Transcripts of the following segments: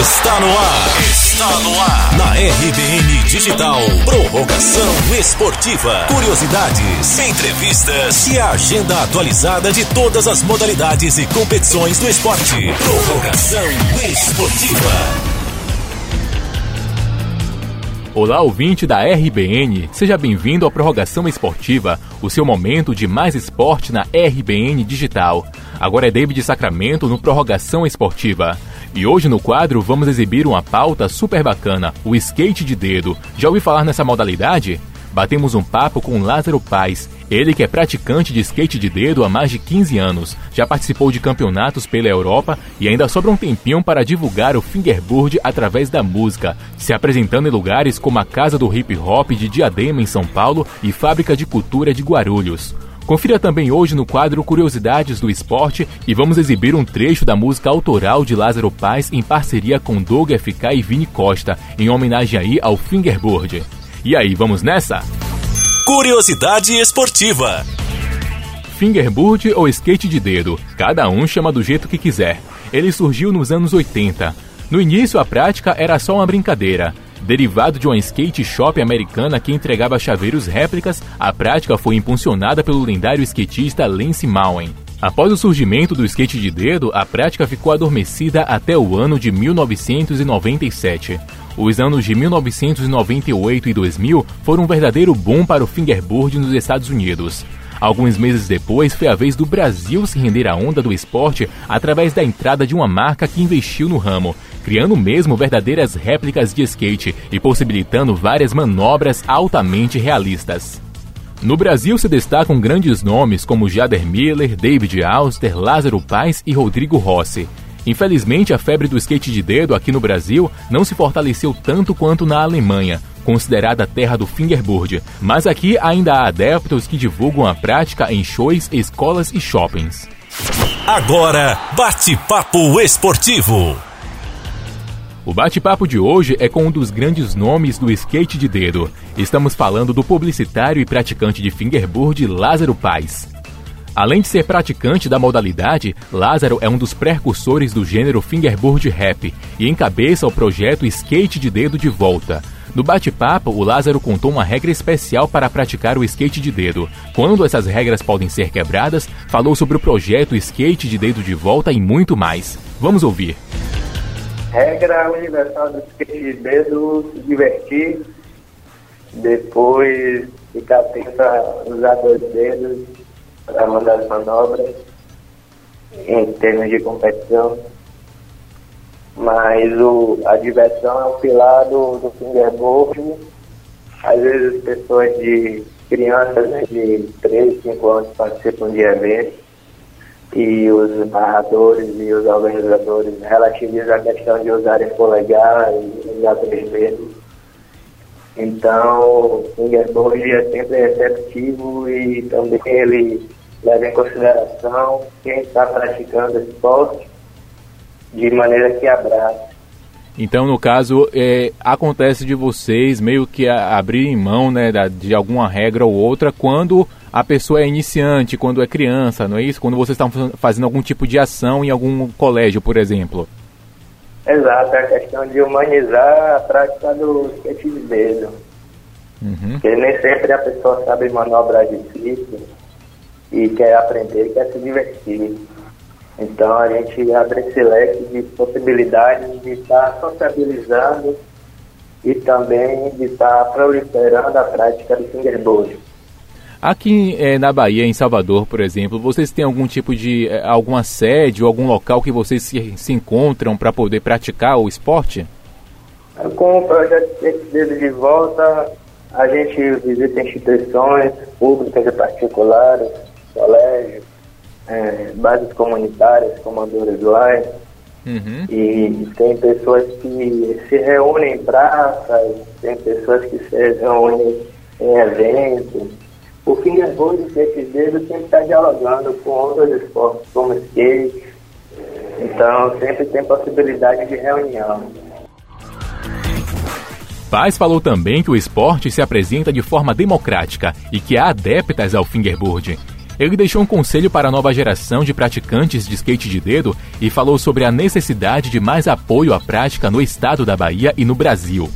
Está no ar. Está no ar. Na RBN Digital. Prorrogação esportiva. Curiosidades, entrevistas e a agenda atualizada de todas as modalidades e competições do esporte. Prorrogação esportiva. Olá, ouvinte da RBN, seja bem-vindo à Prorrogação Esportiva, o seu momento de mais esporte na RBN Digital. Agora é David Sacramento no Prorrogação Esportiva. E hoje no quadro vamos exibir uma pauta super bacana, o skate de dedo. Já ouviu falar nessa modalidade? Batemos um papo com Lázaro Paz, ele que é praticante de skate de dedo há mais de 15 anos, já participou de campeonatos pela Europa e ainda sobra um tempinho para divulgar o fingerboard através da música, se apresentando em lugares como a Casa do Hip Hop de Diadema em São Paulo e Fábrica de Cultura de Guarulhos. Confira também hoje no quadro Curiosidades do Esporte e vamos exibir um trecho da música autoral de Lázaro Paz em parceria com Doug FK e Vini Costa, em homenagem aí ao fingerboard. E aí, vamos nessa? Curiosidade esportiva. Fingerboard ou skate de dedo, cada um chama do jeito que quiser. Ele surgiu nos anos 80. No início, a prática era só uma brincadeira. Derivado de uma skate shop americana que entregava chaveiros réplicas, a prática foi impulsionada pelo lendário skatista Lance Mowen. Após o surgimento do skate de dedo, a prática ficou adormecida até o ano de 1997. Os anos de 1998 e 2000 foram um verdadeiro boom para o fingerboard nos Estados Unidos. Alguns meses depois, foi a vez do Brasil se render à onda do esporte através da entrada de uma marca que investiu no ramo, criando mesmo verdadeiras réplicas de skate e possibilitando várias manobras altamente realistas. No Brasil se destacam grandes nomes como Jader Miller, David Auster, Lázaro Paz e Rodrigo Rossi. Infelizmente, a febre do skate de dedo aqui no Brasil não se fortaleceu tanto quanto na Alemanha, considerada a terra do fingerboard, mas aqui ainda há adeptos que divulgam a prática em shows, escolas e shoppings. Agora, bate-papo esportivo. O bate-papo de hoje é com um dos grandes nomes do skate de dedo. Estamos falando do publicitário e praticante de fingerboard Lázaro Paz. Além de ser praticante da modalidade, Lázaro é um dos precursores do gênero fingerboard rap e encabeça o projeto Skate de Dedo de Volta. No bate-papo, o Lázaro contou uma regra especial para praticar o skate de dedo. Quando essas regras podem ser quebradas, falou sobre o projeto Skate de Dedo de Volta e muito mais. Vamos ouvir. Regra universal do skate de dedo, se divertir, depois ficar atento a usar dois dedos para mandar as manobras em termos de competição. Mas o, a diversão é o pilar do, do fingerboard. Às vezes pessoas de crianças né, de 3, 5 anos participam de eventos e os narradores e os organizadores relativizam a questão de usarem polegar e usar três dedos. Então, o fingerboard é sempre receptivo e também ele leva em consideração quem está praticando esporte de maneira que abraça. Então, no caso, é, acontece de vocês meio que abrirem mão né, de alguma regra ou outra quando a pessoa é iniciante, quando é criança, não é isso? Quando vocês estão fazendo algum tipo de ação em algum colégio, por exemplo. Exato, é a questão de humanizar a prática do skate de dedo. Uhum. Porque nem sempre a pessoa sabe manobrar difícil e quer aprender, quer se divertir. Então a gente abre esse leque de possibilidades de estar sociabilizando e também de estar proliferando a prática do fingerboard. Aqui é, na Bahia, em Salvador, por exemplo, vocês têm algum tipo de é, alguma sede ou algum local que vocês se, se encontram para poder praticar o esporte? Com o projeto Dedo de Volta, a gente visita instituições públicas e particulares, colégios, é, bases comunitárias, comandores lá. Uhum. E tem pessoas que se reúnem em praças, tem pessoas que se reúnem em eventos. O fingerboard e skate dedo sempre está dialogando com outros esportes, como skate. Então sempre tem possibilidade de reunião. Paz falou também que o esporte se apresenta de forma democrática e que há adeptas ao fingerboard. Ele deixou um conselho para a nova geração de praticantes de skate de dedo e falou sobre a necessidade de mais apoio à prática no estado da Bahia e no Brasil.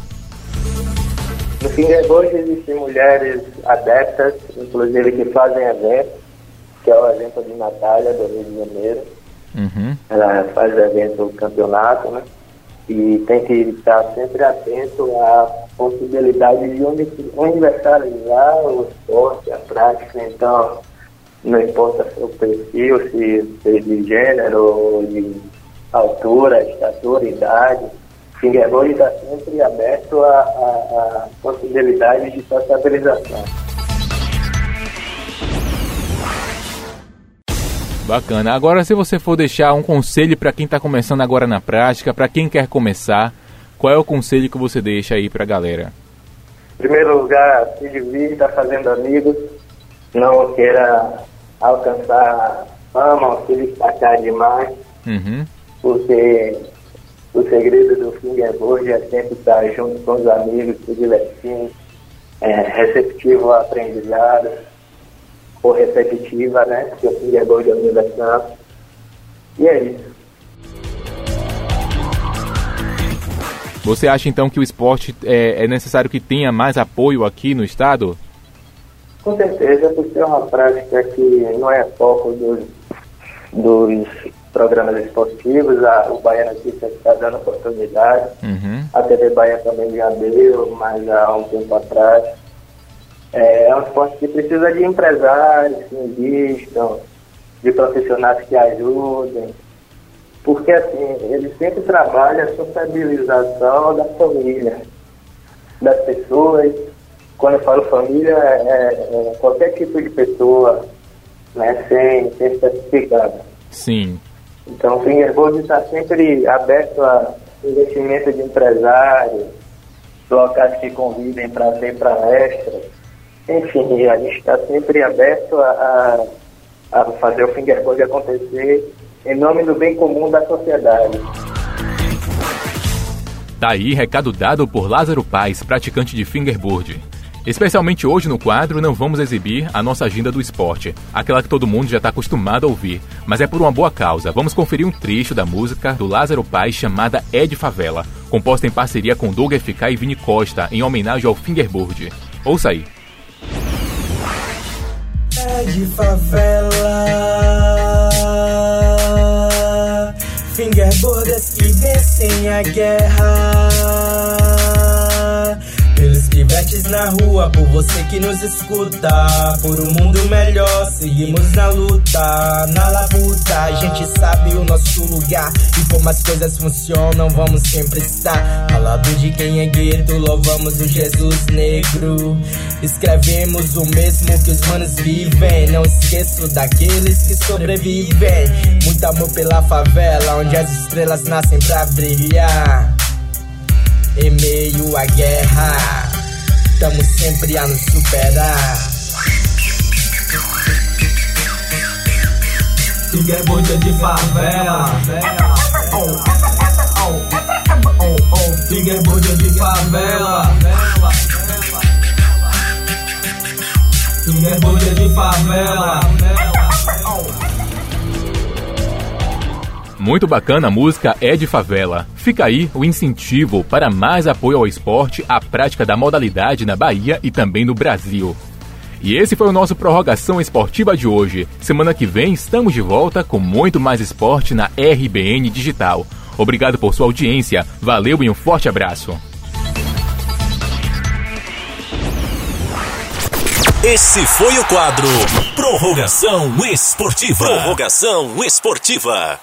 No fingerboard existem mulheres adeptas, inclusive que fazem eventos, que é o evento de Natália, do Rio de Janeiro. Uhum. Ela faz evento campeonato, né? E tem que estar sempre atento à possibilidade de universalizar o esporte, a prática. Então, não importa o perfil, se, se de gênero, de altura, estatura, idade. Fingerboard está sempre aberto a, a, a possibilidades de sociabilização. Bacana. Agora, se você for deixar um conselho para quem está começando agora na prática, para quem quer começar, qual é o conselho que você deixa aí para a galera? Em primeiro lugar, se divirta fazendo amigos, não queira alcançar fama se destacar demais, uhum. porque o segredo do fingerboard é sempre estar junto com os amigos, se divertindo, é, receptivo ao aprendizado ou repetitiva, né? Que o fingerboard é universal. E é isso. Você acha então que o esporte é, é, necessário que tenha mais apoio aqui no estado? Com certeza, por ser uma prática que não é foco dos, dos programas esportivos, a, o Bahia Notícias está dando oportunidade, uhum. a TV Bahia também já deu, mas há um tempo atrás. É, é um esporte que precisa de empresários que invistam, de profissionais que ajudem, porque assim, ele sempre trabalha a sociabilização da família, das pessoas. Quando eu falo família, é, é, é qualquer tipo de pessoa, né, sem, sem especificar. Sim. Então o Fingerboard está sempre aberto a investimento de empresários, locais que convidem para ter palestras enfim, a gente está sempre aberto a, a, a fazer o fingerboard acontecer em nome do bem comum da sociedade. Tá aí recado dado por Lázaro Paz, praticante de fingerboard. Especialmente hoje no quadro, não vamos exibir a nossa agenda do esporte, aquela que todo mundo já está acostumado a ouvir, mas é por uma boa causa. Vamos conferir um trecho da música do Lázaro Paz chamada É de Favela, composta em parceria com Doug FK e Vini Costa, em homenagem ao fingerboard. Ouça aí é de favela. Fingerboarders que vencem a guerra na rua, por você que nos escuta. Por um mundo melhor, seguimos na luta, na labuta. A gente sabe o nosso lugar e como as coisas funcionam, vamos sempre estar ao lado de quem é gueto. Louvamos o Jesus negro. Escrevemos o mesmo que os manos vivem. Não esqueço daqueles que sobrevivem. Muito amor pela favela, onde as estrelas nascem pra brilhar. Em meio à guerra. Estamos sempre a nos superar. Fingerboard de favela. Oh, oh, oh, oh. Fingerboard de favela. Fingerboard de favela. Muito bacana a música É de Favela. Fica aí o incentivo para mais apoio ao esporte, à prática da modalidade na Bahia e também no Brasil. E esse foi o nosso Prorrogação Esportiva de hoje. Semana que vem estamos de volta com muito mais esporte na RBN Digital. Obrigado por sua audiência, valeu e um forte abraço. Esse foi o quadro Prorrogação Esportiva. Prorrogação Esportiva.